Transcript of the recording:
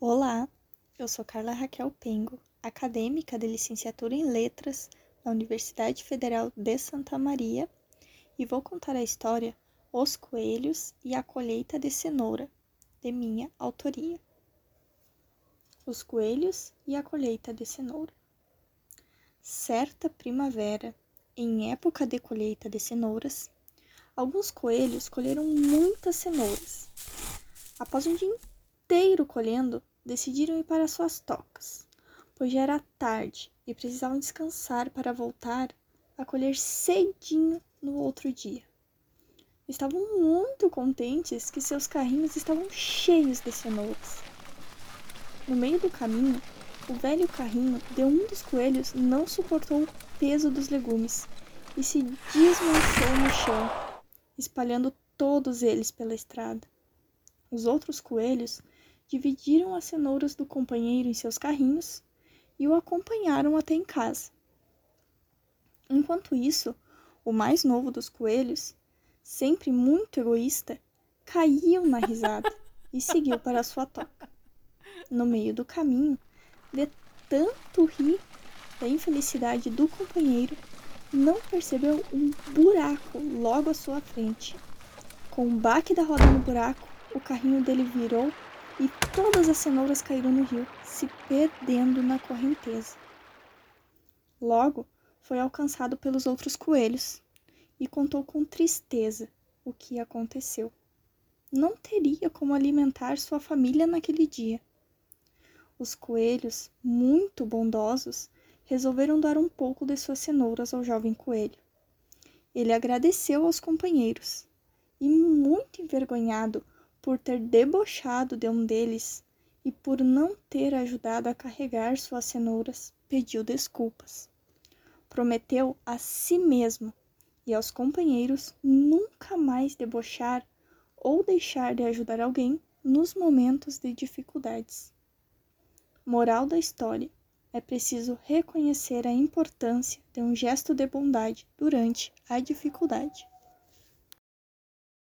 Olá, eu sou Carla Raquel Pengo, acadêmica de licenciatura em Letras na Universidade Federal de Santa Maria, e vou contar a história Os Coelhos e a Colheita de Cenoura, de minha autoria. Os Coelhos e a Colheita de Cenoura. Certa primavera, em época de colheita de cenouras, alguns coelhos colheram muitas cenouras. Após um dia inteiro colhendo, decidiram ir para suas tocas, pois já era tarde e precisavam descansar para voltar a colher cedinho no outro dia. Estavam muito contentes que seus carrinhos estavam cheios de cenouras. No meio do caminho, o velho carrinho de um dos coelhos não suportou o peso dos legumes e se desmanchou no chão, espalhando todos eles pela estrada. Os outros coelhos dividiram as cenouras do companheiro em seus carrinhos e o acompanharam até em casa. Enquanto isso, o mais novo dos coelhos, sempre muito egoísta, caiu na risada e seguiu para sua toca. No meio do caminho, de tanto rir da infelicidade do companheiro, não percebeu um buraco logo à sua frente. Com o baque da roda no buraco, o carrinho dele virou e todas as cenouras caíram no rio, se perdendo na correnteza. Logo, foi alcançado pelos outros coelhos e contou com tristeza o que aconteceu. Não teria como alimentar sua família naquele dia. Os coelhos, muito bondosos, resolveram dar um pouco de suas cenouras ao jovem coelho. Ele agradeceu aos companheiros e, muito envergonhado por ter debochado de um deles e por não ter ajudado a carregar suas cenouras, pediu desculpas. Prometeu a si mesmo e aos companheiros nunca mais debochar ou deixar de ajudar alguém nos momentos de dificuldades. Moral da história: é preciso reconhecer a importância de um gesto de bondade durante a dificuldade.